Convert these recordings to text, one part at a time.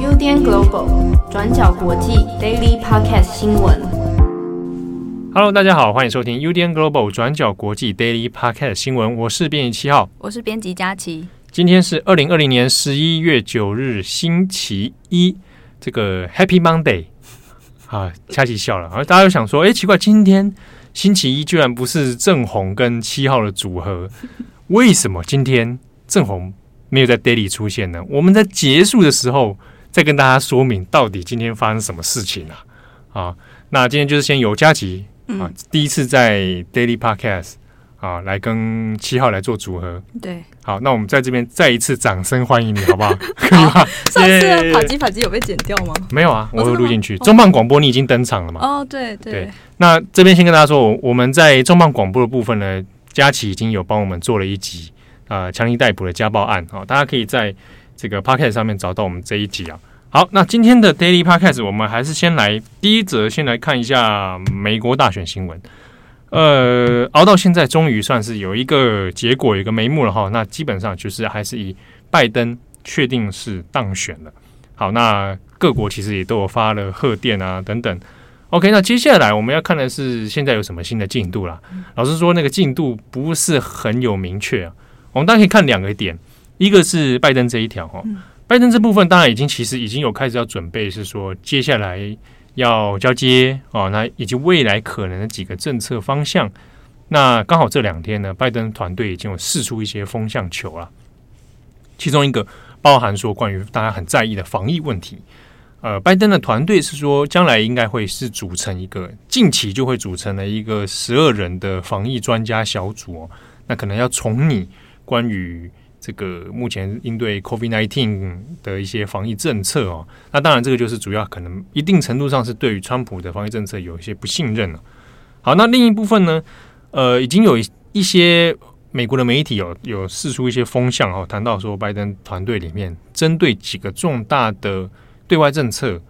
UDN Global 转角国际 Daily Podcast 新闻。Hello，大家好，欢迎收听 UDN Global 转角国际 Daily Podcast 新闻。我是编辑七号，我是编辑佳琪。今天是二零二零年十一月九日，星期一。这个 Happy Monday 啊，佳琪笑了。而大家又想说，哎，奇怪，今天星期一居然不是正红跟七号的组合，为什么今天正红没有在 Daily 出现呢？我们在结束的时候再跟大家说明，到底今天发生什么事情啊？啊，那今天就是先由佳琪啊，第一次在 Daily Podcast。啊，来跟七号来做组合，对，好，那我们在这边再一次掌声欢迎你，好不好？可以吗？上次跑机跑机有被剪掉吗？没有啊，我会录进去。重磅广播你已经登场了嘛？哦，对对，对。那这边先跟大家说，我们在重磅广播的部分呢，佳琪已经有帮我们做了一集啊，强尼戴普的家暴案啊，大家可以在这个 Podcast 上面找到我们这一集啊。好，那今天的 Daily Podcast 我们还是先来第一则，先来看一下美国大选新闻。呃，熬到现在，终于算是有一个结果，有一个眉目了哈。那基本上就是还是以拜登确定是当选了。好，那各国其实也都有发了贺电啊等等。OK，那接下来我们要看的是现在有什么新的进度啦。老实说，那个进度不是很有明确啊。我们大家可以看两个点，一个是拜登这一条哈，拜登这部分当然已经其实已经有开始要准备，是说接下来。要交接哦，那以及未来可能的几个政策方向，那刚好这两天呢，拜登团队已经有试出一些风向球了。其中一个包含说关于大家很在意的防疫问题，呃，拜登的团队是说将来应该会是组成一个近期就会组成了一个十二人的防疫专家小组哦，那可能要从你关于。这个目前应对 COVID-19 的一些防疫政策哦，那当然这个就是主要可能一定程度上是对于川普的防疫政策有一些不信任了。好，那另一部分呢，呃，已经有一些美国的媒体有有释出一些风向哦，谈到说拜登团队里面针对几个重大的对外政策，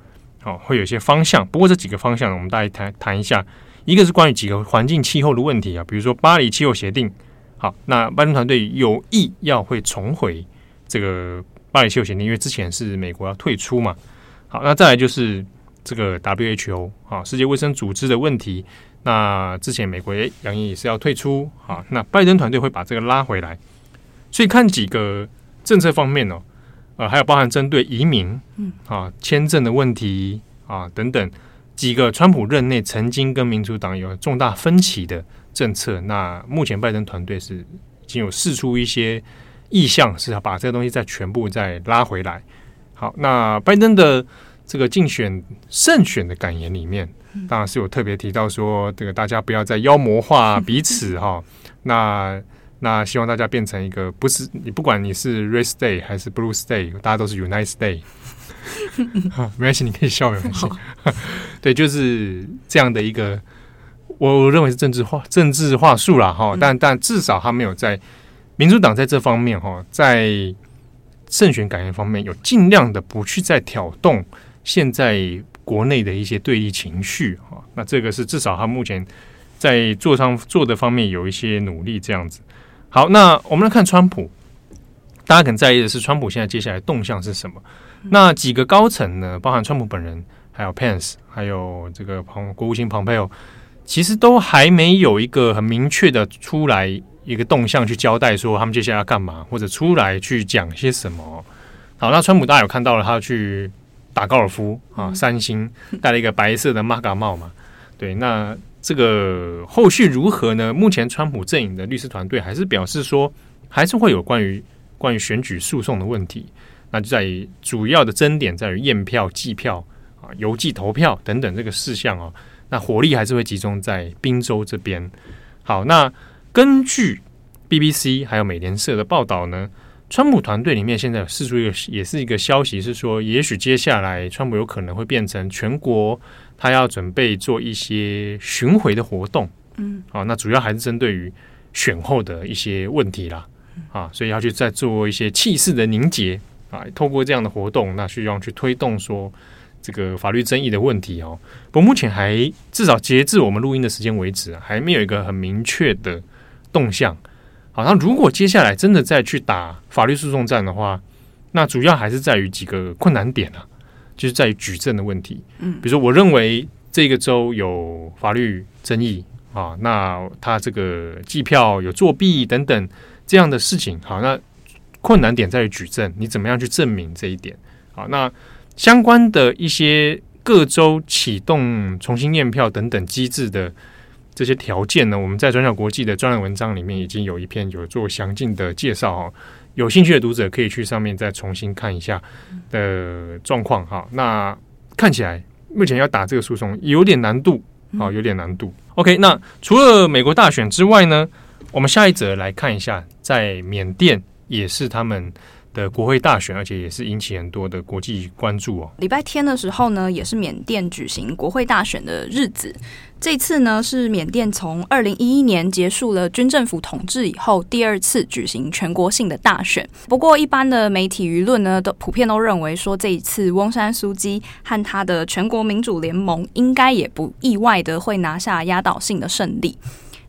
哦，会有一些方向。不过这几个方向我们大家谈谈一下，一个是关于几个环境气候的问题啊，比如说巴黎气候协定。好，那拜登团队有意要会重回这个巴黎气候协定，因为之前是美国要退出嘛。好，那再来就是这个 WHO 啊，世界卫生组织的问题。那之前美国也扬言也是要退出。好，那拜登团队会把这个拉回来。所以看几个政策方面哦，呃，还有包含针对移民，嗯啊，签证的问题啊等等几个川普任内曾经跟民主党有重大分歧的。政策，那目前拜登团队是已经有试出一些意向，是要把这个东西再全部再拉回来。好，那拜登的这个竞选胜选的感言里面，当然是有特别提到说，这个大家不要再妖魔化彼此 哈。那那希望大家变成一个不是你不管你是 Red State 还是 Blue State，大家都是 United State。没关系，你可以笑没关系。对，就是这样的一个。我我认为是政治话政治话术啦哈，但但至少他没有在民主党在这方面哈，在胜选感言方面有尽量的不去再挑动现在国内的一些对立情绪哈。那这个是至少他目前在做上做的方面有一些努力这样子。好，那我们来看川普，大家很在意的是川普现在接下来动向是什么？那几个高层呢，包含川普本人，还有 Pence，还有这个庞国务卿庞佩奥。其实都还没有一个很明确的出来一个动向去交代说他们接下来要干嘛，或者出来去讲些什么。好，那川普大家有看到了，他去打高尔夫啊，三星戴了一个白色的玛嘎帽嘛。对，那这个后续如何呢？目前川普阵营的律师团队还是表示说，还是会有关于关于选举诉讼的问题。那就在于主要的争点在于验票、计票啊、邮寄投票等等这个事项哦。那火力还是会集中在宾州这边。好，那根据 BBC 还有美联社的报道呢，川普团队里面现在有释出一个，也是一个消息，是说也许接下来川普有可能会变成全国，他要准备做一些巡回的活动。嗯，好，那主要还是针对于选后的一些问题啦。啊，所以要去再做一些气势的凝结啊，透过这样的活动，那需要去推动说。这个法律争议的问题哦，不过目前还至少截至我们录音的时间为止，还没有一个很明确的动向。好，那如果接下来真的再去打法律诉讼战的话，那主要还是在于几个困难点啊，就是在于举证的问题。嗯，比如说，我认为这个州有法律争议啊，那他这个计票有作弊等等这样的事情，好，那困难点在于举证，你怎么样去证明这一点？好，那相关的一些各州启动重新验票等等机制的。这些条件呢，我们在转角国际的专栏文章里面已经有一篇有做详尽的介绍哈，有兴趣的读者可以去上面再重新看一下的状况哈。那看起来目前要打这个诉讼有点难度啊，有点难度。OK，那除了美国大选之外呢，我们下一则来看一下，在缅甸也是他们的国会大选，而且也是引起很多的国际关注哦。礼拜天的时候呢，也是缅甸举行国会大选的日子。这次呢，是缅甸从二零一一年结束了军政府统治以后第二次举行全国性的大选。不过，一般的媒体舆论呢，都普遍都认为说，这一次翁山苏姬和他的全国民主联盟应该也不意外的会拿下压倒性的胜利。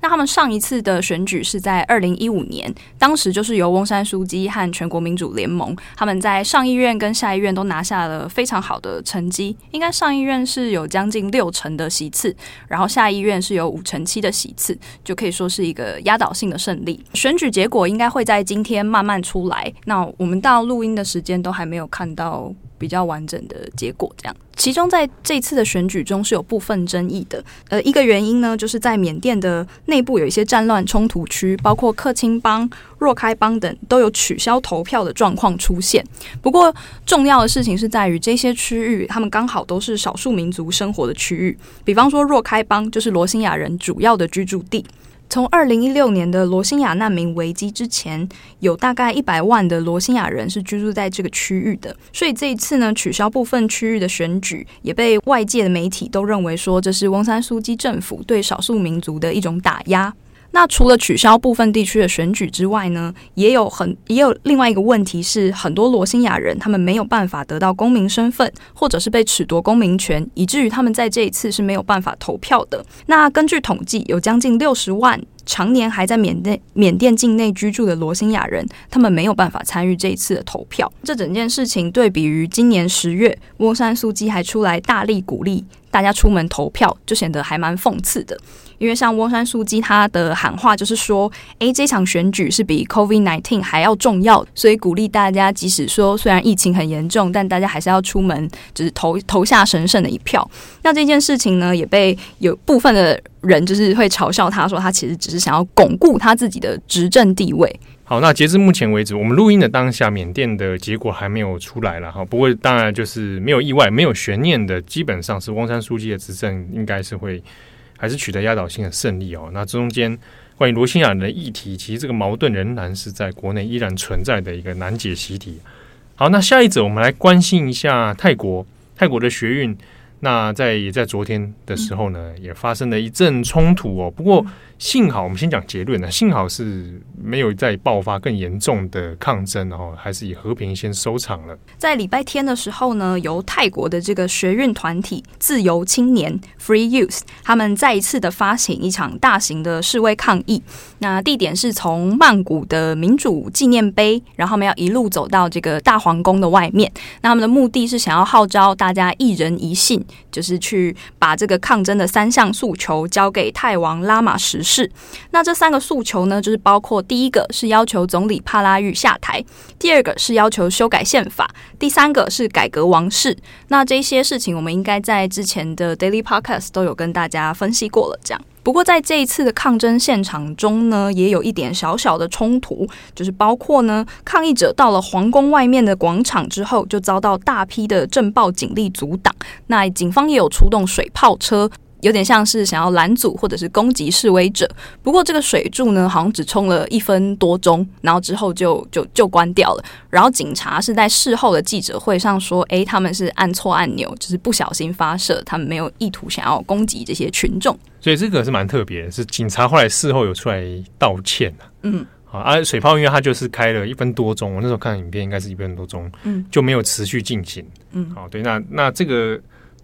他们上一次的选举是在二零一五年，当时就是由翁山书记和全国民主联盟，他们在上议院跟下议院都拿下了非常好的成绩，应该上议院是有将近六成的席次，然后下议院是有五成七的席次，就可以说是一个压倒性的胜利。选举结果应该会在今天慢慢出来，那我们到录音的时间都还没有看到。比较完整的结果，这样。其中在这次的选举中是有部分争议的。呃，一个原因呢，就是在缅甸的内内部有一些战乱冲突区，包括克钦邦、若开邦等，都有取消投票的状况出现。不过，重要的事情是在于这些区域，他们刚好都是少数民族生活的区域。比方说，若开邦就是罗兴亚人主要的居住地。从二零一六年的罗兴亚难民危机之前，有大概一百万的罗兴亚人是居住在这个区域的，所以这一次呢，取消部分区域的选举，也被外界的媒体都认为说，这是翁山苏基政府对少数民族的一种打压。那除了取消部分地区的选举之外呢，也有很也有另外一个问题是，很多罗兴亚人他们没有办法得到公民身份，或者是被褫夺公民权，以至于他们在这一次是没有办法投票的。那根据统计，有将近六十万常年还在缅甸缅甸境内居住的罗兴亚人，他们没有办法参与这一次的投票。这整件事情对比于今年十月，翁山苏基还出来大力鼓励大家出门投票，就显得还蛮讽刺的。因为像翁山苏基他的喊话就是说，诶，这场选举是比 COVID-19 还要重要，所以鼓励大家，即使说虽然疫情很严重，但大家还是要出门，就是投投下神圣的一票。那这件事情呢，也被有部分的人就是会嘲笑他说，他其实只是想要巩固他自己的执政地位。好，那截至目前为止，我们录音的当下，缅甸的结果还没有出来了哈。不过当然就是没有意外、没有悬念的，基本上是翁山书记的执政应该是会。还是取得压倒性的胜利哦。那中间关于罗兴亚人的议题，其实这个矛盾仍然是在国内依然存在的一个难解习题。好，那下一则我们来关心一下泰国，泰国的学运。那在也在昨天的时候呢，也发生了一阵冲突哦。不过。幸好我们先讲结论呢，幸好是没有再爆发更严重的抗争，然后还是以和平先收场了。在礼拜天的时候呢，由泰国的这个学运团体自由青年 （Free Youth） 他们再一次的发起一场大型的示威抗议。那地点是从曼谷的民主纪念碑，然后他们要一路走到这个大皇宫的外面。那他们的目的是想要号召大家一人一信，就是去把这个抗争的三项诉求交给泰王拉玛十世。那这三个诉求呢，就是包括第一个是要求总理帕拉育下台，第二个是要求修改宪法，第三个是改革王室。那这些事情我们应该在之前的 Daily Podcast 都有跟大家分析过了。这样，不过在这一次的抗争现场中呢，也有一点小小的冲突，就是包括呢，抗议者到了皇宫外面的广场之后，就遭到大批的镇暴警力阻挡。那警方也有出动水炮车。有点像是想要拦阻或者是攻击示威者，不过这个水柱呢，好像只冲了一分多钟，然后之后就就就关掉了。然后警察是在事后的记者会上说：“诶，他们是按错按钮，就是不小心发射，他们没有意图想要攻击这些群众。”所以这个是蛮特别的，是警察后来事后有出来道歉啊。嗯，好啊，水炮因为它就是开了一分多钟，我那时候看影片应该是一分多钟，嗯，就没有持续进行。嗯，好，对，那那这个。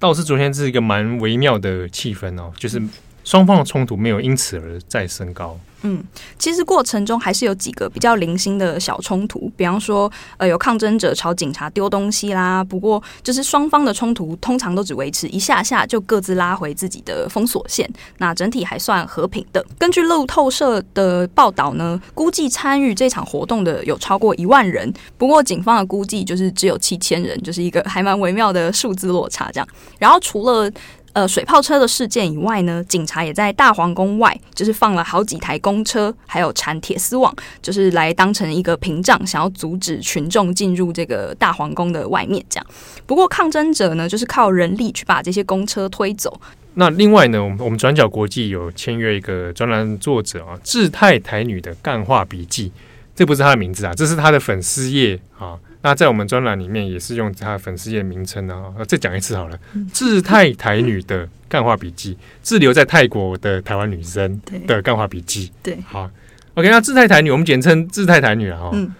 倒是昨天是一个蛮微妙的气氛哦，就是双方的冲突没有因此而再升高。嗯，其实过程中还是有几个比较零星的小冲突，比方说，呃，有抗争者朝警察丢东西啦。不过，就是双方的冲突通常都只维持一下下，就各自拉回自己的封锁线。那整体还算和平的。根据路透社的报道呢，估计参与这场活动的有超过一万人。不过，警方的估计就是只有七千人，就是一个还蛮微妙的数字落差这样。然后，除了呃，水炮车的事件以外呢，警察也在大皇宫外，就是放了好几台公车，还有缠铁丝网，就是来当成一个屏障，想要阻止群众进入这个大皇宫的外面。这样，不过抗争者呢，就是靠人力去把这些公车推走。那另外呢，我们我们转角国际有签约一个专栏作者啊，志泰台女的干话笔记，这不是他的名字啊，这是他的粉丝页啊。那在我们专栏里面也是用他的粉丝页名称啊，再讲一次好了。自泰台女的干话笔记，滞留在泰国的台湾女生的干话笔记。对，好，OK，那自泰台女，我们简称自泰台女了哈。嗯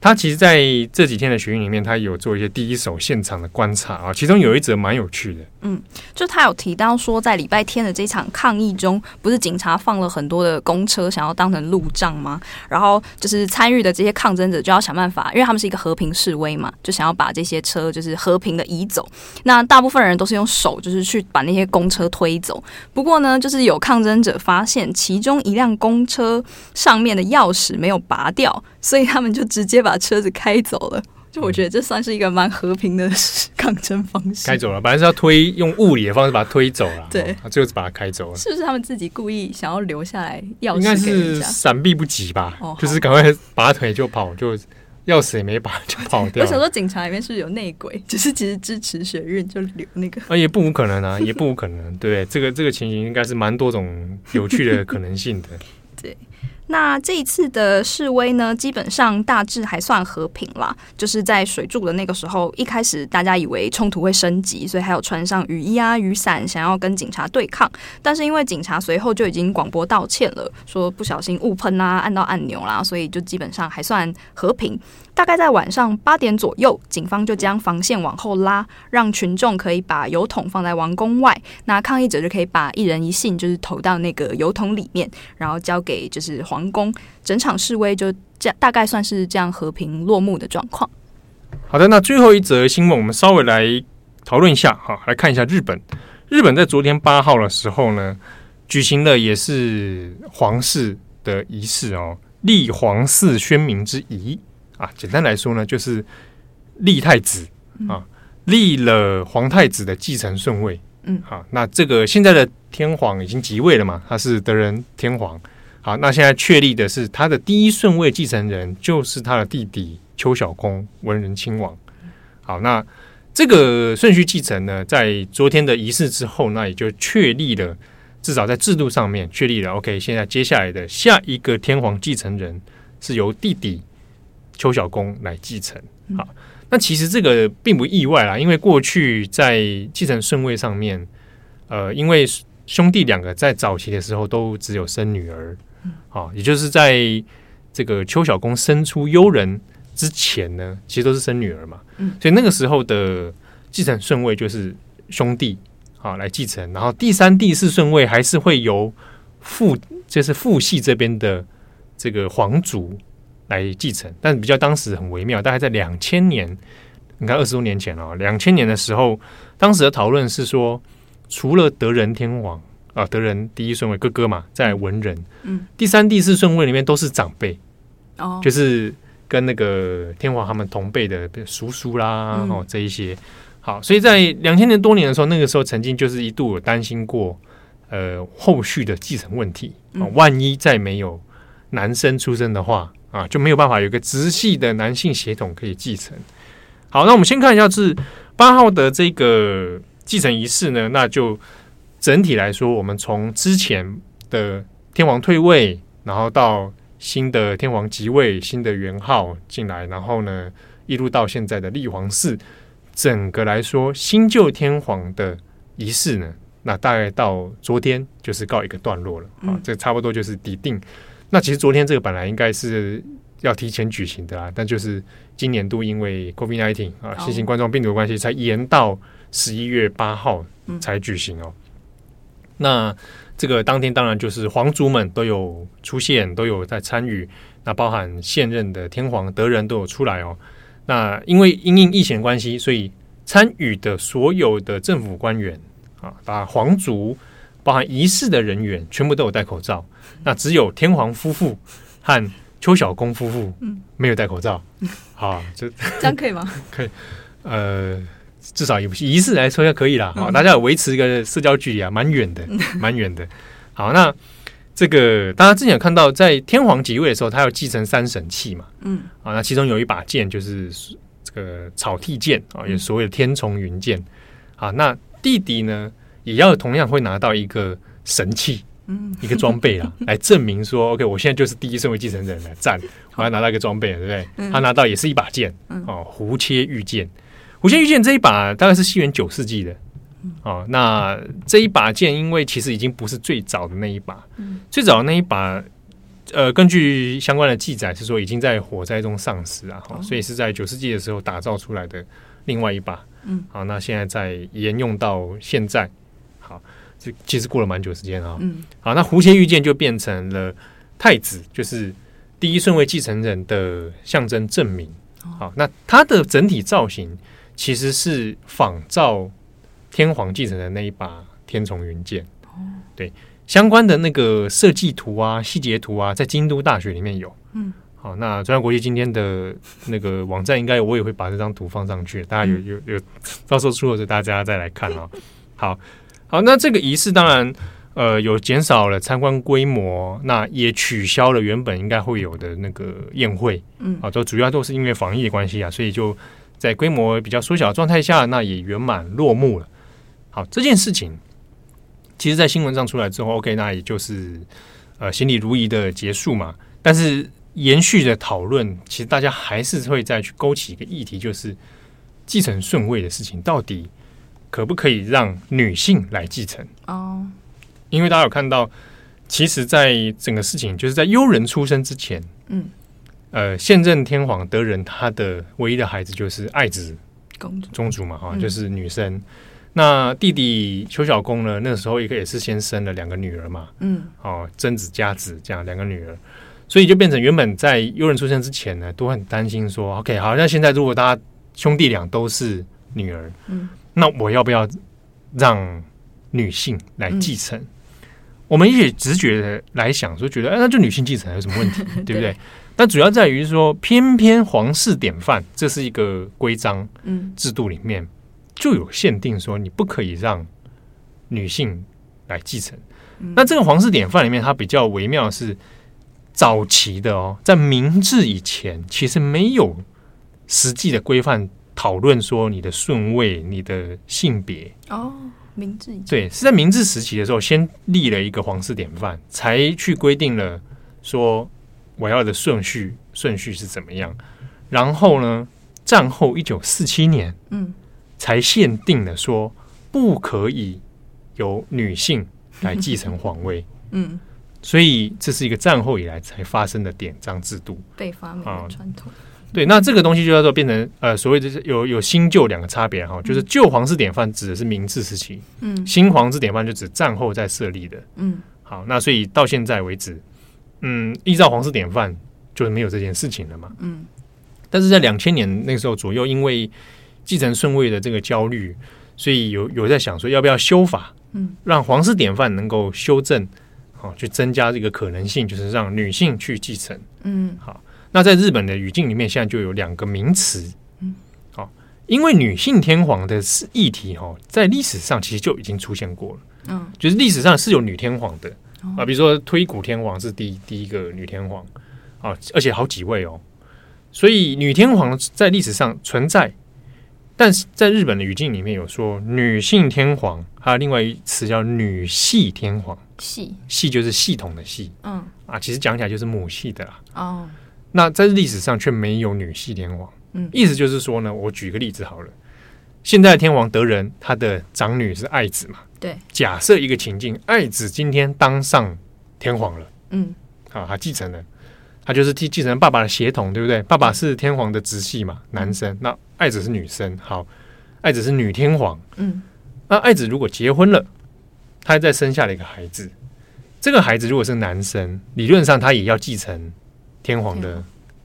他其实在这几天的学运里面，他有做一些第一手现场的观察啊，其中有一则蛮有趣的。嗯，就他有提到说，在礼拜天的这场抗议中，不是警察放了很多的公车，想要当成路障吗？然后就是参与的这些抗争者就要想办法，因为他们是一个和平示威嘛，就想要把这些车就是和平的移走。那大部分人都是用手就是去把那些公车推走。不过呢，就是有抗争者发现其中一辆公车上面的钥匙没有拔掉，所以他们就直接把。把车子开走了，就我觉得这算是一个蛮和平的 抗争方式。开走了，本来是要推用物理的方式把它推走了，对，最后是把它开走了。是不是他们自己故意想要留下来钥匙？应该是闪避不及吧，哦、就是赶快拔腿就跑，就钥匙也没拔就跑掉。我想说，警察里面是不是有内鬼？只是其实支持学运就留那个，啊，也不无可能啊，也不无可能。对，这个这个情形应该是蛮多种有趣的可能性的。那这一次的示威呢，基本上大致还算和平啦。就是在水柱的那个时候，一开始大家以为冲突会升级，所以还有穿上雨衣啊、雨伞，想要跟警察对抗。但是因为警察随后就已经广播道歉了，说不小心误喷啊，按到按钮啦，所以就基本上还算和平。大概在晚上八点左右，警方就将防线往后拉，让群众可以把油桶放在王宫外，那抗议者就可以把一人一信就是投到那个油桶里面，然后交给就是皇宫。整场示威就这样，大概算是这样和平落幕的状况。好的，那最后一则新闻，我们稍微来讨论一下哈，来看一下日本。日本在昨天八号的时候呢，举行了也是皇室的仪式哦，立皇嗣宣明之仪。啊，简单来说呢，就是立太子啊，立了皇太子的继承顺位。嗯，好，那这个现在的天皇已经即位了嘛，他是德仁天皇。好，那现在确立的是他的第一顺位继承人就是他的弟弟邱小公文仁亲王。好，那这个顺序继承呢，在昨天的仪式之后，那也就确立了，至少在制度上面确立了。OK，现在接下来的下一个天皇继承人是由弟弟。秋篠宫来继承，好，那其实这个并不意外啦，因为过去在继承顺位上面，呃，因为兄弟两个在早期的时候都只有生女儿，好，也就是在这个邱小公生出幽人之前呢，其实都是生女儿嘛，所以那个时候的继承顺位就是兄弟啊来继承，然后第三、第四顺位还是会由父，就是父系这边的这个皇族。来继承，但比较当时很微妙，大概在两千年，你看二十多年前哦。两千年的时候，当时的讨论是说，除了德仁天皇啊，德仁第一顺位哥哥嘛，在文人，嗯，第三、第四顺位里面都是长辈，哦，就是跟那个天皇他们同辈的叔叔啦，哦，这一些。好，所以在两千年多年的时候，那个时候曾经就是一度有担心过，呃，后续的继承问题啊，万一再没有男生出生的话。啊，就没有办法有一个直系的男性血统可以继承。好，那我们先看一下是八号的这个继承仪式呢。那就整体来说，我们从之前的天皇退位，然后到新的天皇即位，新的元号进来，然后呢一路到现在的立皇嗣，整个来说新旧天皇的仪式呢，那大概到昨天就是告一个段落了。啊，这差不多就是底定。那其实昨天这个本来应该是要提前举行的啦，但就是今年度因为 COVID-19 啊新型冠状病毒的关系，才延到十一月八号才举行哦。那这个当天当然就是皇族们都有出现，都有在参与。那包含现任的天皇德仁都有出来哦。那因为因应疫情关系，所以参与的所有的政府官员啊，把皇族包含仪式的人员全部都有戴口罩。那只有天皇夫妇和邱小公夫妇没有戴口罩。好，这 这样可以吗？可以。呃，至少以仪式来说要可以啦。好，大家有维持一个社交距离啊，蛮远的，蛮远的。好，那。这个大家之前有看到，在天皇即位的时候，他要继承三神器嘛，嗯，啊，那其中有一把剑就是这个草剃剑啊，也所谓的天丛云剑，啊，那弟弟呢也要同样会拿到一个神器，嗯，一个装备啊，来证明说，OK，我现在就是第一顺位继承人来战，我要拿到一个装备，对不对？他拿到也是一把剑，哦，胡切玉剑，胡切玉剑这一把大概是西元九世纪的。哦，那这一把剑，因为其实已经不是最早的那一把，嗯、最早的那一把，呃，根据相关的记载是说，已经在火灾中丧失啊，哦、所以是在九世纪的时候打造出来的另外一把，嗯，好，那现在在沿用到现在，好，这其实过了蛮久时间啊，嗯，好，那胡切玉剑就变成了太子，就是第一顺位继承人的象征证明，好，那它的整体造型其实是仿照。天皇继承的那一把天丛云剑，哦。对相关的那个设计图啊、细节图啊，在京都大学里面有。嗯，好，那中央国际今天的那个网站应该我也会把这张图放上去，大家有有有，到时候出了大家再来看啊。好好，那这个仪式当然呃有减少了参观规模，那也取消了原本应该会有的那个宴会。嗯，啊，都主要都是因为防疫的关系啊，所以就在规模比较缩小的状态下，那也圆满落幕了。好，这件事情，其实，在新闻上出来之后，OK，那也就是呃，心里如意的结束嘛。但是，延续的讨论，其实大家还是会再去勾起一个议题，就是继承顺位的事情，到底可不可以让女性来继承？哦，因为大家有看到，其实，在整个事情，就是在悠人出生之前，嗯，呃，现任天皇德仁他的唯一的孩子就是爱子公主宗主嘛，哈，就是女生。那弟弟邱小公呢？那个时候一个也是先生了两个女儿嘛，嗯，哦，贞子佳子这样两个女儿，所以就变成原本在悠人出生之前呢，都很担心说，OK，好，那现在如果大家兄弟俩都是女儿，嗯，那我要不要让女性来继承？嗯、我们也直觉的来想说，觉得哎，那就女性继承有什么问题，对不对？但主要在于说，偏偏皇室典范，这是一个规章，嗯，制度里面。就有限定说你不可以让女性来继承。嗯、那这个皇室典范里面，它比较微妙的是早期的哦，在明治以前，其实没有实际的规范讨论说你的顺位、你的性别哦。明治对，是在明治时期的时候，先立了一个皇室典范，才去规定了说我要的顺序顺序是怎么样。然后呢，战后一九四七年，嗯。才限定了说不可以由女性来继承皇位，嗯，所以这是一个战后以来才发生的典章制度，被发明的传统。对，那这个东西就叫做变成呃，所谓的有有新旧两个差别哈，就是旧皇室典范指的是明治时期，嗯，新皇室典范就指战后再设立的，嗯，好，那所以到现在为止，嗯，依照皇室典范就是没有这件事情了嘛，嗯，但是在两千年那个时候左右，因为继承顺位的这个焦虑，所以有有在想说要不要修法，嗯，让皇室典范能够修正，好，去增加这个可能性，就是让女性去继承，嗯，好。那在日本的语境里面，现在就有两个名词，嗯，好，因为女性天皇的议题哈，在历史上其实就已经出现过了，嗯，就是历史上是有女天皇的啊，比如说推古天皇是第第一个女天皇啊，而且好几位哦，所以女天皇在历史上存在。但是在日本的语境里面有说女性天皇，还有另外一词叫女系天皇，系。系就是系统的系，嗯。啊，其实讲起来就是母系的啦。哦，那在历史上却没有女系天皇，嗯，意思就是说呢，我举个例子好了，现在天皇德仁他的长女是爱子嘛，对，假设一个情境，爱子今天当上天皇了，嗯，好，他继承了。他就是继继承爸爸的血统，对不对？爸爸是天皇的直系嘛，男生。那爱子是女生，好，爱子是女天皇。嗯，那爱子如果结婚了，他再生下了一个孩子。这个孩子如果是男生，理论上他也要继承天皇的，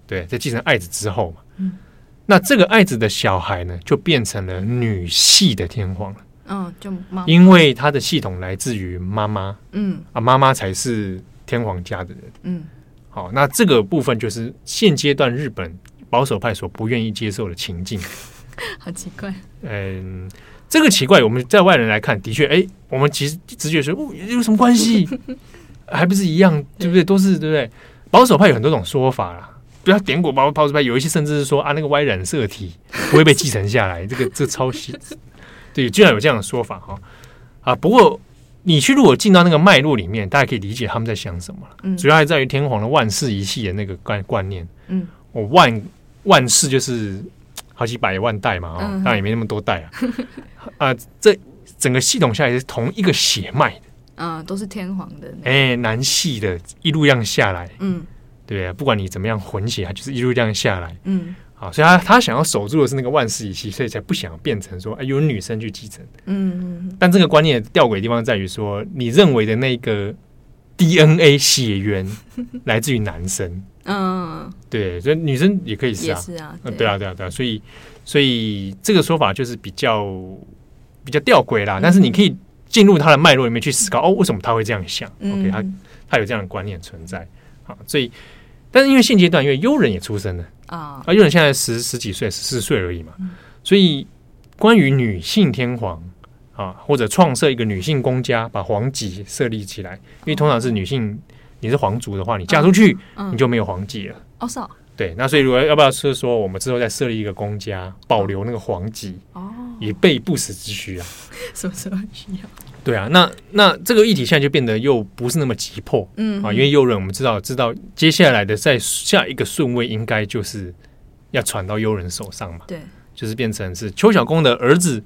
对，在继承爱子之后嘛。嗯。那这个爱子的小孩呢，就变成了女系的天皇了。嗯，就妈，因为他的系统来自于妈妈。嗯。啊，妈妈才是天皇家的人。嗯。好，那这个部分就是现阶段日本保守派所不愿意接受的情境。好奇怪。嗯，这个奇怪，我们在外人来看，的确，哎，我们其实直觉说，哦，有什么关系？还不是一样，对不对？都是对不对？保守派有很多种说法啦。不要点果包保守派，有一些甚至是说啊，那个 Y 染色体不会被继承下来，这个这抄袭，对，居然有这样的说法哈啊！不过你去如果进到那个脉络里面，大家可以理解他们在想什么了。嗯，主要还在于天皇的万世一系的那个观观念。嗯，我万万世就是好几百万代嘛，啊，当然也没那么多代啊。啊，这整个系统下来是同一个血脉的，嗯，都是天皇的，哎，男系的一路这样下来，嗯。对啊，不管你怎么样混血，他就是一路这样下来。嗯，好，所以他他想要守住的是那个万世一系，所以才不想变成说，哎，有女生去继承。嗯嗯。但这个观念吊诡的地方在于说，你认为的那个 DNA 血缘 来自于男生。嗯，对，所以女生也可以是啊。是啊。对啊，对啊，对啊。所以，所以这个说法就是比较比较吊诡啦。但是你可以进入他的脉络里面去思考，哦，为什么他会这样想？OK，他他有这样的观念存在。好，所以，但是因为现阶段，因为悠人也出生了。啊，啊，悠人现在十十几岁，十四岁而已嘛，所以关于女性天皇啊，或者创设一个女性公家，把皇籍设立起来，因为通常是女性，你是皇族的话，你嫁出去，你就没有皇籍了。哦，是哦，对，那所以如果要不要是说，我们之后再设立一个公家，保留那个皇籍，哦，以备不时之需啊，什么时候需要？对啊，那那这个议题现在就变得又不是那么急迫，嗯啊，因为悠人我们知道知道接下来的在下一个顺位应该就是要传到悠人手上嘛，对，就是变成是邱小公的儿子，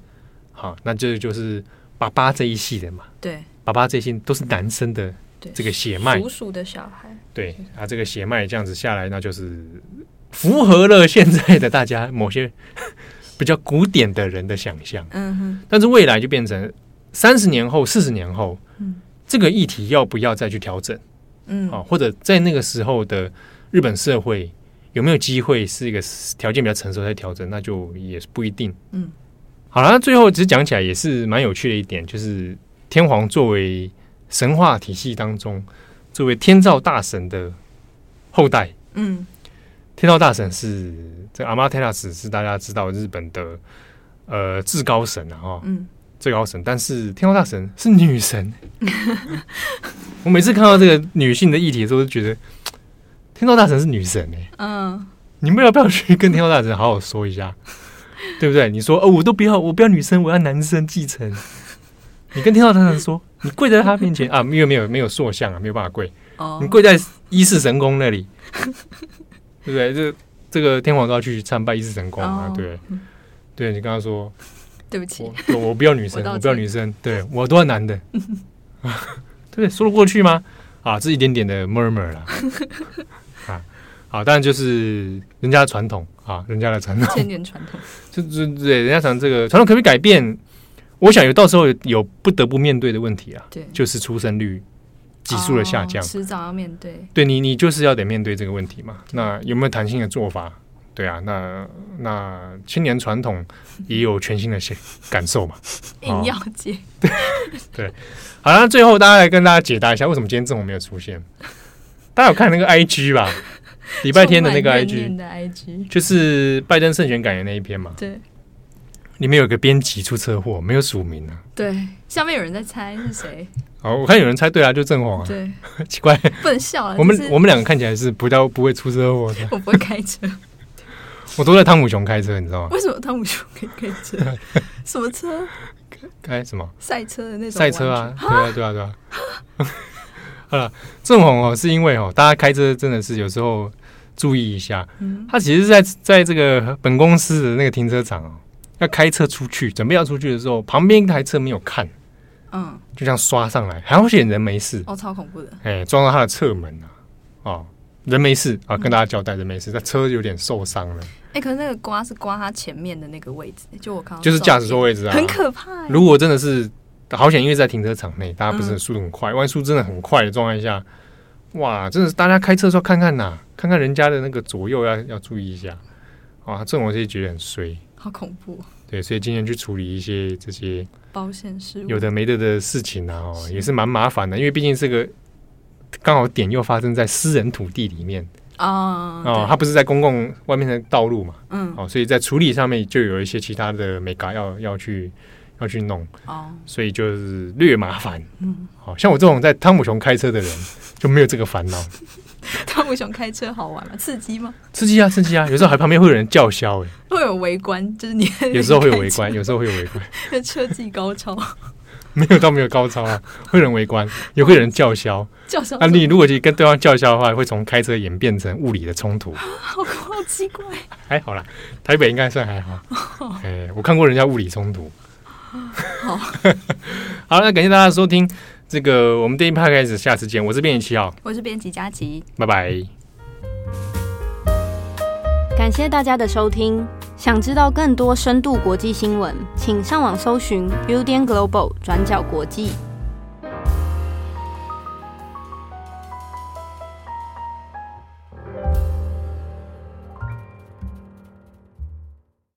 好，那这就是爸爸这一系的嘛，对，爸爸这一系都是男生的这个血脉，属属的小孩，对啊，这个血脉这样子下来，那就是符合了现在的大家某些 比较古典的人的想象，嗯哼，但是未来就变成。三十年后、四十年后，嗯，这个议题要不要再去调整？嗯，啊，或者在那个时候的日本社会有没有机会是一个条件比较成熟再调整？那就也是不一定。嗯，好了，那最后其实讲起来也是蛮有趣的一点，就是天皇作为神话体系当中作为天照大神的后代，嗯，天照大神是这个阿玛特拉斯是大家知道日本的呃至高神啊，哈，嗯。最高神，但是天后大神是女神。我每次看到这个女性的议题的时候，都觉得天后大神是女神哎。嗯，你们要不要去跟天后大神好好说一下？对不对？你说哦，我都不要，我不要女生，我要男生继承。你跟天后大神说，你跪在他面前啊，因为没有没有塑像啊，没有办法跪。哦，你跪在一世神宫那里，对不对？这这个天皇都要去参拜一世神宫啊，对对，你跟他说。对不起，我我不要女生，我，我不要女生，对我都要男的，对，说得过去吗？啊，这一点点的 murmur 了，啊，好，当然就是人家的传统啊，人家的传统，千年传统，就就对，人家讲这个传统可不可以改变？我想有到时候有不得不面对的问题啊，对，就是出生率急速的下降，迟早要面对，对你，你就是要得面对这个问题嘛。那有没有弹性的做法？对啊，那那青年传统也有全新的些 感受嘛？硬要接，对 对，好，那最后大家来跟大家解答一下，为什么今天正红没有出现？大家有看那个 IG 吧？礼拜天的那个 IG，的 IG 就是拜登胜选感言那一篇嘛？对，里面有个编辑出车祸，没有署名啊。对，下面有人在猜是谁？哦，我看有人猜对啊，就郑红啊。对，奇怪，不能笑啊。我们我们两个看起来是不叫不会出车祸的。我不会开车。我都在汤姆熊开车，你知道吗？为什么汤姆熊可以开车？什么车？开什么？赛车的那种赛车啊！对啊，对啊，对啊！好了，正红哦，是因为哦，大家开车真的是有时候注意一下。嗯，他其实是在在这个本公司的那个停车场哦，要开车出去，准备要出去的时候，旁边一台车没有看，嗯，就这样刷上来，还好险人没事。哦，超恐怖的！哎，撞到他的侧门啊！哦，人没事啊，跟大家交代，人没事，但车有点受伤了。哎，可是那个刮是刮他前面的那个位置，就我看到就是驾驶座位置啊，很可怕。如果真的是好险，因为在停车场内，大家不是速度很快，弯、嗯、速真的很快的状态下，哇，真的是大家开车的时候看看呐，看看人家的那个左右要要注意一下，哇，这种我就觉得很衰，好恐怖。对，所以今天去处理一些这些保险事有的没的的事情啊，哦，也是蛮麻烦的，因为毕竟这个刚好点又发生在私人土地里面。哦哦，它不是在公共外面的道路嘛，嗯，哦，所以在处理上面就有一些其他的眉角要要去要去弄，哦，所以就是略麻烦，嗯，好像我这种在汤姆熊开车的人就没有这个烦恼。汤姆熊开车好玩吗？刺激吗？刺激啊，刺激啊！有时候还旁边会有人叫嚣，哎，会有围观，就是你有时候会有围观，有时候会有围观，车技高超。没有到没有高超啊，会有人围观，也会有人叫嚣。叫嚣啊！你如果去跟对方叫嚣的话，会从开车演变成物理的冲突。好好奇怪。还好啦，台北应该算还好。哎、欸，我看过人家物理冲突。好，好，那感谢大家收听这个我们电影派开始，下次见。我是编辑七号，我是编辑佳琪，拜拜。感谢大家的收听。想知道更多深度国际新闻，请上网搜寻 Udan Global 转角国际。